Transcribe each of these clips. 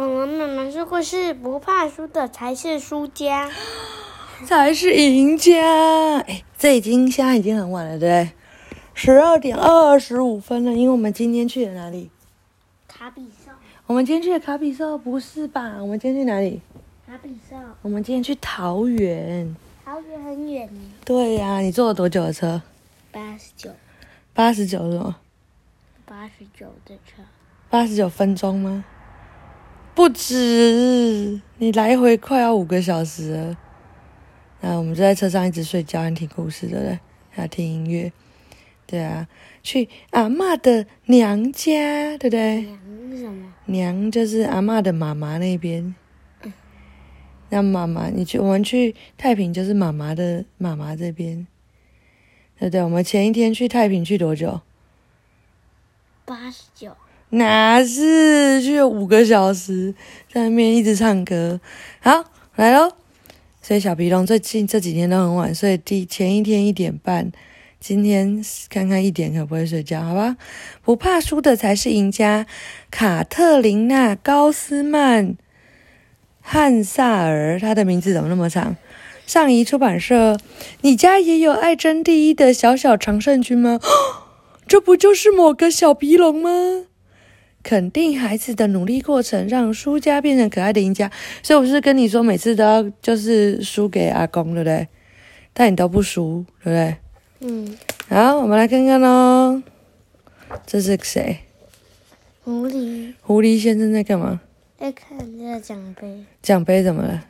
恐龙妈妈说过是不怕输的才是输家，才是赢家。哎，这已经现在已经很晚了，对不对？十二点二十五分了，因为我们今天去了哪里？卡比兽，我们今天去了卡比兽，不是吧？我们今天去哪里？卡比兽，我们今天去桃园。桃园很远呢，对呀、你坐了多久的车？八十九，八十九是吗？八十九的车，八十九分钟吗？不止，你来回快要五个小时了。那我们就在车上一直睡觉，还听故事，对不对？还有听音乐，对啊。去阿嬷的娘家，对不对？娘是什么？娘就是阿嬷的妈妈那边。那妈妈，你去我们去太平，就是妈妈的妈妈这边，对不对？我们前一天去太平去多久？八十九，哪是去了五个小时，在那边一直唱歌。好，来喽。所以小皮龙最近这几天都很晚睡，第前一天一点半，今天看看一点可不可以睡觉，好吧？不怕输的才是赢家。卡特琳娜·高斯曼·汉萨尔，他的名字怎么那么长？上仪出版社，你家也有爱争第一的小小常胜军吗？这不就是某个小皮龙吗？肯定孩子的努力过程，让输家变成可爱的赢家。所以我不是跟你说，每次都要就是输给阿公，对不对？但你都不输，对不对？嗯，好，我们来看看喽。这是谁？狐狸狐狸先生在干嘛？在看这个奖杯，奖杯怎么了？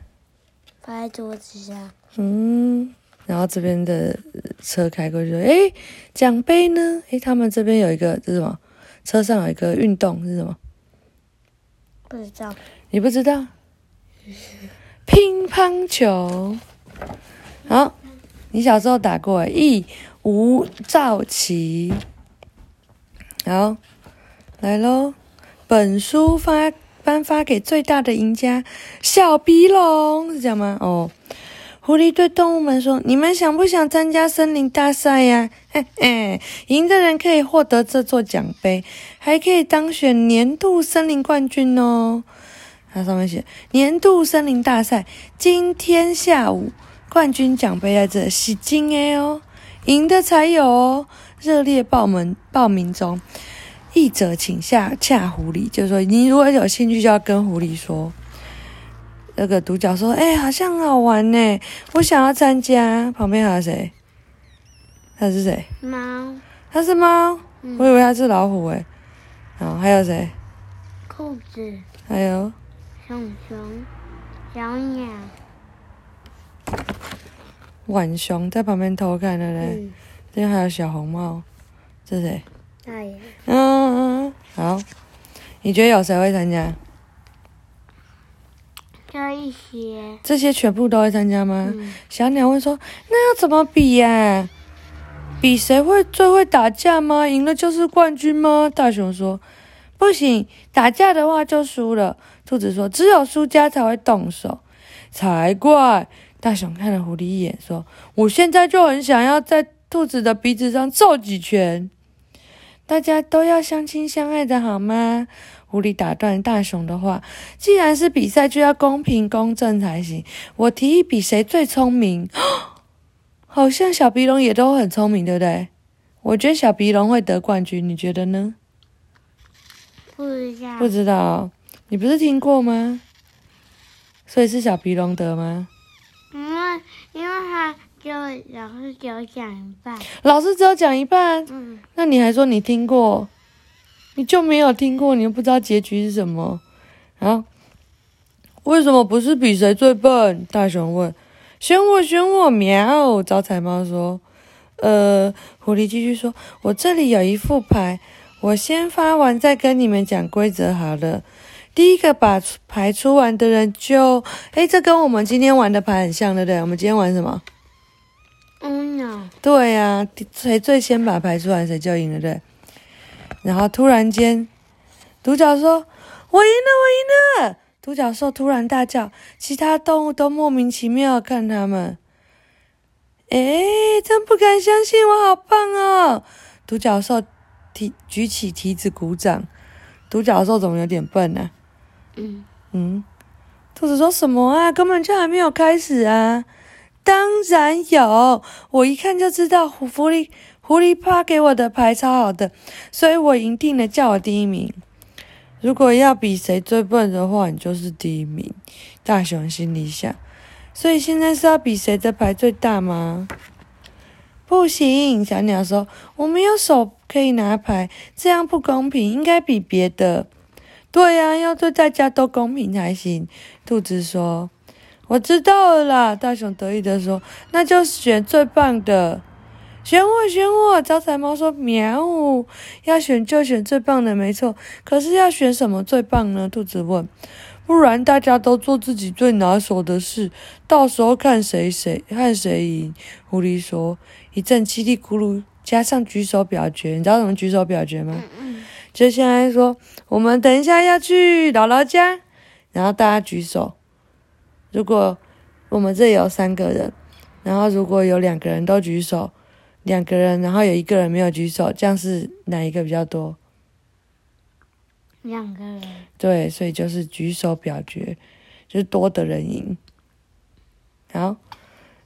放在桌子上，嗯，然后这边的呃车开过去说：“诶，奖杯呢？诶，他们这边有一个这是什么？车上有一个运动是什么？不知道，你不知道？乒乓球。好，你小时候打过一吴兆奇。好，来喽！本书发颁发给最大的赢家小鼻龙，是这样吗？哦。狐狸对动物们说：“你们想不想参加森林大赛呀？嘿嘿，赢的人可以获得这座奖杯，还可以当选年度森林冠军哦。”它上面写“年度森林大赛，今天下午冠军奖杯在这，是金的哦，赢的才有哦，热烈报名报名中。译者请下洽狐狸，就是说你如果有兴趣，就要跟狐狸说。那个独角说：“哎、好像很好玩呢，我想要参加。”旁边还有谁？他是谁？猫、他是猫，嗯我以为他是老虎诶。好，还有谁？兔子、还有熊熊、小鸟，浣熊在旁边偷看的嘞。嗯，这边还有小红帽，这是谁？大爷，嗯嗯，嗯好。你觉得有谁会参加？这一些，这些全部都会参加吗？嗯，小鸟问说：“那要怎么比呀、比谁会最会打架吗？赢了就是冠军吗？”大熊说：“不行，打架的话就输了。”兔子说：“只有输家才会动手。”才怪！大熊看了狐狸一眼，说：“我现在就很想要在兔子的鼻子上揍几拳。”大家都要相亲相爱的好吗？狐狸打断大熊的话：“既然是比赛，就要公平公正才行。我提议比谁最聪明。好像小鼻龙也都很聪明，对不对？我觉得小鼻龙会得冠军，你觉得呢？不知道，不知道，你不是听过吗？所以是小鼻龙得吗？因为因为他就老师给我讲一半，老师只有讲一半，嗯，那你还说你听过，你就没有听过，你又不知道结局是什么啊？为什么不是比谁最笨？大熊问。选我，选我！喵！招财猫说。呃，狐狸继续说：“我这里有一副牌，我先发完再跟你们讲规则好了。第一个把牌出完的人就……诶，这跟我们今天玩的牌很像，对不对？我们今天玩什么？嗯呢，对呀、谁最先把牌出完，谁就赢了，对。然后突然间，独角兽：“我赢了，我赢了！”独角兽突然大叫，其他动物都莫名其妙看他们。诶，真不敢相信，我好棒哦！独角兽提举起蹄子鼓掌。独角兽怎么有点笨呢、嗯，嗯，兔子说什么啊？根本就还没有开始啊！当然有，我一看就知道狐狸狐狸趴给我的牌超好的，所以我赢定了，叫我第一名。如果要比谁最笨的话，你就是第一名。大熊心里想。所以现在是要比谁的牌最大吗？不行，小鸟说：“我没有手可以拿牌，这样不公平，应该比别的。”对呀，要对大家都公平才行。兔子说：“我知道了啦。”大熊得意的说：“那就选最棒的，选我，选我。”招财猫说：“喵，要选就选最棒的，没错。可是要选什么最棒呢？”兔子问。不然大家都做自己最拿手的事，到时候看谁谁看谁赢。狐狸说：“一阵叽里咕噜，加上举手表决，你知道怎么举手表决吗？就现在说，我们等一下要去姥姥家，然后大家举手。如果我们这有三个人，然后如果有两个人都举手，两个人，然后有一个人没有举手，这样是哪一个比较多？”两个人。对，所以就是举手表决，就是多的人赢。好，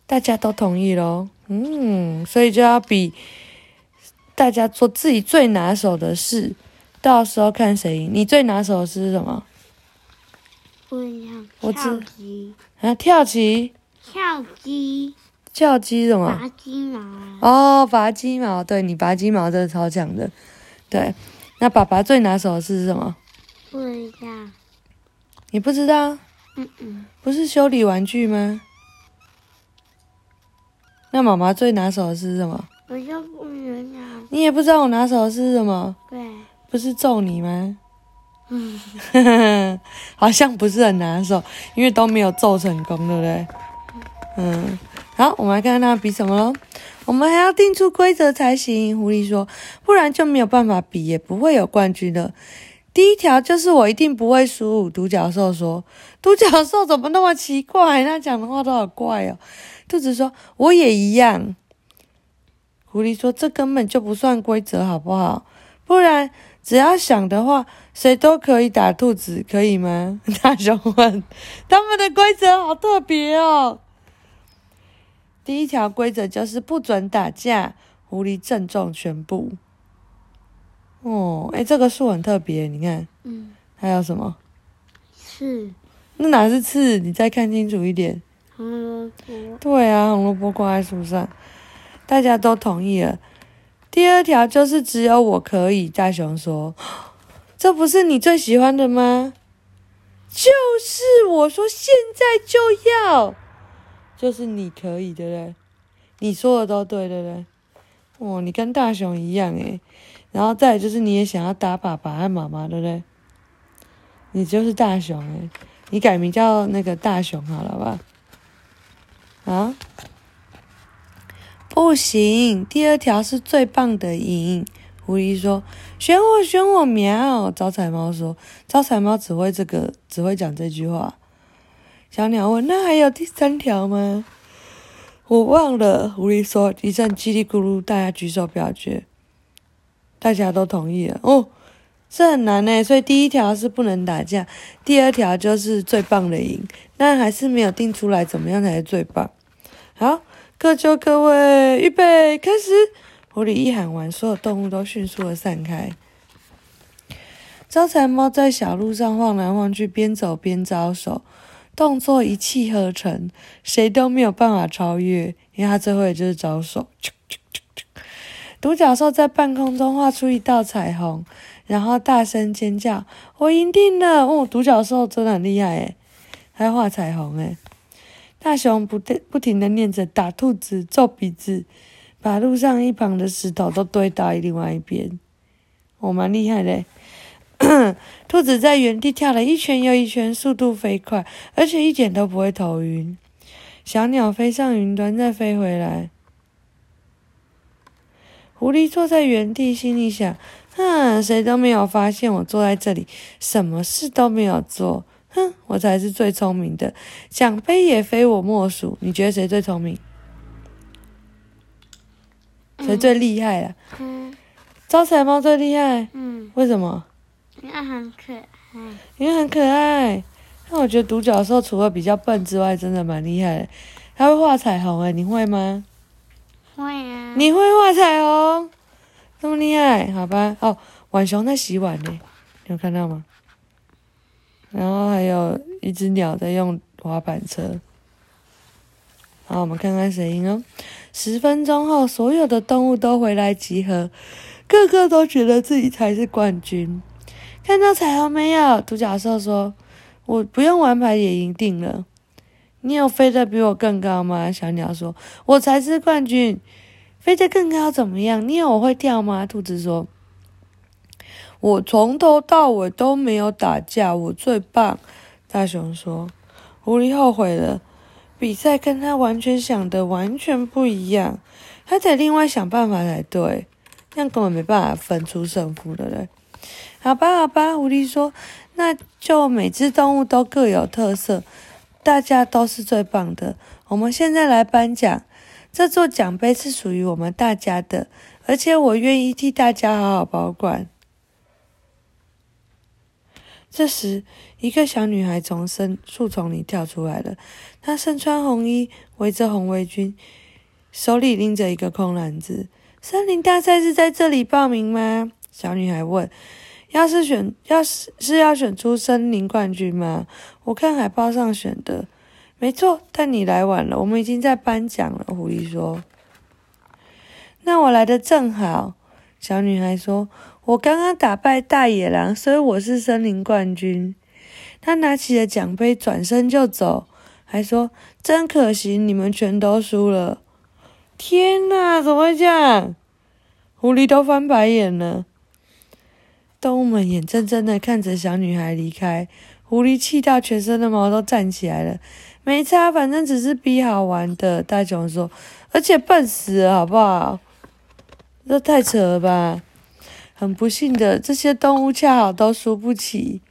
大家都同意喽。嗯，所以就要比大家做自己最拿手的事，到时候看谁赢。你最拿手的是什么？不一样。我跳棋，啊，跳棋、跳鸡，跳鸡什么？拔鸡毛啊。哦，拔鸡毛。对你拔鸡毛真的超强的。对，那爸爸最拿手的是什么？不一样。你不知道？嗯嗯。不是修理玩具吗？那妈妈最拿手的是什么？我就不知道。你也不知道我拿手的是什么？对。不是揍你吗？嗯。好像不是很拿手，因为都没有揍成功，对不对？嗯。好，我们来看看他比什么喽。我们还要定出规则才行。狐狸说：“不然就没有办法比，也不会有冠军的。”第一条就是我一定不会输。独角兽说：“独角兽怎么那么奇怪？他讲的话都好怪哦。”兔子说：“我也一样。”狐狸说：“这根本就不算规则，好不好？不然只要想的话，谁都可以打兔子，可以吗？” 大熊问：“他们的规则好特别哦。”第一条规则就是不准打架。狐狸郑重宣布。哦，哎，这个树很特别，你看。嗯。还有什么？刺。那哪是刺？你再看清楚一点。红萝卜。对啊，红萝卜挂在树上，大家都同意了。第二条就是只有我可以。大熊说：“ 这不是你最喜欢的吗？”就是我说现在就要。就是你可以，对不对？你说的都对，对不对？哦，你跟大熊一样诶。然后再就是你也想要打爸爸和妈妈，对不对？你就是大熊诶，你改名叫那个大熊好了吧？啊？不行，第二条是最棒的赢。狐狸说：“选我，选我！”喵。招财猫说：“招财猫只会这个，只会讲这句话。”小鸟问：“那还有第三条吗？”我忘了。狐狸说：“一阵叽里咕噜，大家举手表决，大家都同意了。哦，这很难呢。所以第一条是不能打架，第二条就是最棒的赢。但还是没有定出来怎么样才是最棒。好，各就各位，预备，开始！狐狸一喊完，所有动物都迅速的散开。招财猫在小路上晃来晃去，边走边招手。动作一气呵成，谁都没有办法超越，因为他最后也就是招手。独角兽在半空中画出一道彩虹，然后大声尖叫：“我赢定了！”哦，独角兽真的很厉害诶，还画彩虹诶。大熊不对，不停的念着打兔子、揍鼻子，把路上一旁的石头都堆到另外一边。我蛮厉害的。兔子在原地跳了一圈又一圈，速度飞快，而且一点都不会头晕。小鸟飞上云端，再飞回来。狐狸坐在原地，心里想：哼，谁都没有发现我坐在这里，什么事都没有做。哼，我才是最聪明的，奖杯也非我莫属。你觉得谁最聪明？谁最厉害啊？嗯。招财猫最厉害。嗯。为什么？因为很可爱，因为很可爱。那我觉得独角兽除了比较笨之外，真的蛮厉害的。它会画彩虹哎，你会吗？会啊。你会画彩虹，这么厉害？好吧。哦，浣熊在洗碗呢，你有看到吗？然后还有一只鸟在用滑板车。好，我们看看谁赢哦。十分钟后，所有的动物都回来集合，个个都觉得自己才是冠军。看到彩虹没有？独角兽说：“我不用玩牌也赢定了。”你有飞得比我更高吗？小鸟说：“我才是冠军，飞得更高怎么样？你有我会跳吗？”兔子说：“我从头到尾都没有打架，我最棒。”大熊说：“狐狸后悔了，比赛跟他完全想的完全不一样，他得另外想办法才对，这样根本没办法分出胜负的嘞。”好吧，好吧，狐狸说：“那就每只动物都各有特色，大家都是最棒的。我们现在来颁奖，这座奖杯是属于我们大家的，而且我愿意替大家好好保管。”这时，一个小女孩从深树丛里跳出来了。她身穿红衣，围着红围巾，手里拎着一个空篮子。森林大赛是在这里报名吗？小女孩问。要是选，要是是要选出森林冠军吗？我看海报上选的，没错。但你来晚了，我们已经在颁奖了。狐狸说：“那我来的正好。”小女孩说：“我刚刚打败大野狼，所以我是森林冠军。”她拿起了奖杯，转身就走，还说：“真可惜，你们全都输了。”天哪，怎么会这样？狐狸都翻白眼了。动物们眼睁睁的看着小女孩离开，狐狸气到全身的毛都站起来了。没差，反正只是比好玩的。大熊说：“而且笨死了，好不好？”这太扯了吧！很不幸的，这些动物恰好都输不起。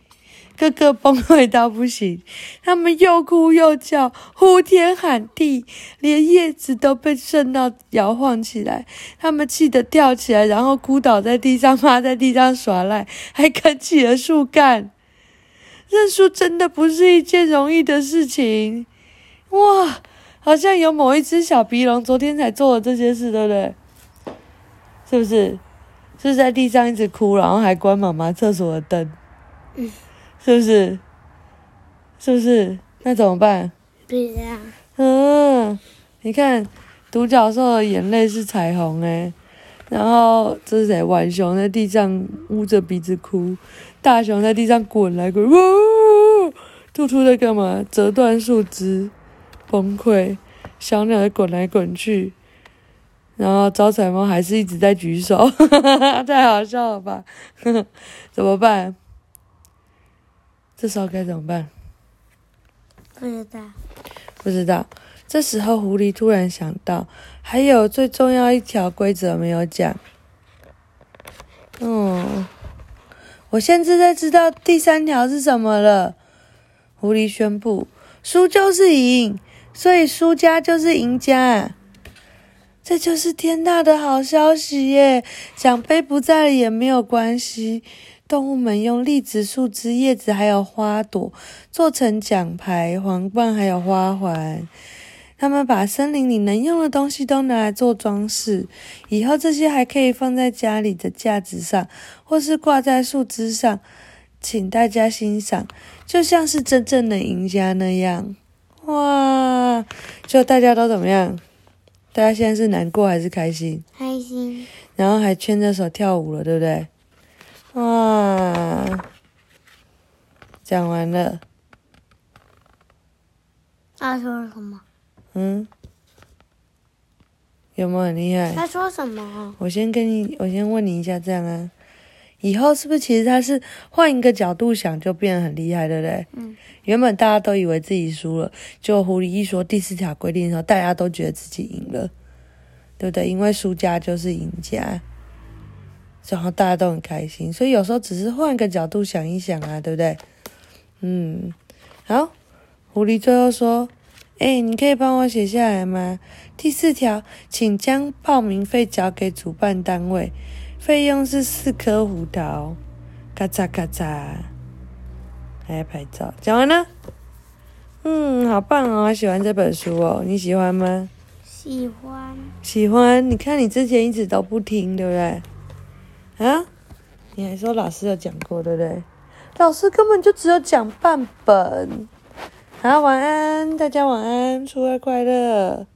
个个崩溃到不行，他们又哭又叫，呼天喊地，连叶子都被震到摇晃起来。他们气得跳起来，然后哭倒在地上，趴在地上耍赖，还啃起了树干。认输真的不是一件容易的事情。哇，好像有某一只小鼻龙昨天才做了这些事，对不对？是不是？是在地上一直哭，然后还关妈妈厕所的灯。嗯。是不是？是不是？那怎么办？对呀。嗯，你看，独角兽的眼泪是彩虹诶，然后这是谁？浣熊在地上捂着鼻子哭，大熊在地上滚来滚，呜，兔兔在干嘛？折断树枝，崩溃。小鸟在滚来滚去，然后招财猫还是一直在举手，太好笑了吧？怎么办？这时候该怎么办？不知道。不知道。这时候，狐狸突然想到，还有最重要一条规则没有讲。嗯，我现在在知道第三条是什么了。狐狸宣布：输就是赢，所以输家就是赢家。这就是天大的好消息耶！奖杯不在了也没有关系。动物们用栗子、树枝、叶子还有花朵做成奖牌、皇冠，还有花环。他们把森林里能用的东西都拿来做装饰，以后这些还可以放在家里的架子上，或是挂在树枝上，请大家欣赏，就像是真正的赢家那样。哇！就大家都怎么样？大家现在是难过还是开心？开心。然后还牵着手跳舞了，对不对？哇，讲完了。他说什么？嗯，有没有很厉害？他说什么？我先跟你，我先问你一下，这样啊？以后是不是其实他是换一个角度想，就变得很厉害，对不对？嗯。原本大家都以为自己输了，就狐狸一说第四条规定的时候，大家都觉得自己赢了，对不对？因为输家就是赢家。然后大家都很开心，所以有时候只是换个角度想一想啊，对不对？嗯，好，狐狸最后说：“哎，你可以帮我写下来吗？第四条，请将报名费交给主办单位，费用是四颗胡桃。”咔嚓咔嚓，还要拍照，讲完了。嗯，好棒哦，喜欢这本书哦，你喜欢吗？喜欢。喜欢。你看你之前一直都不听，对不对？啊？你还说老师有讲过，对不对？老师根本就只有讲半本。好，晚安，大家晚安，初二快乐。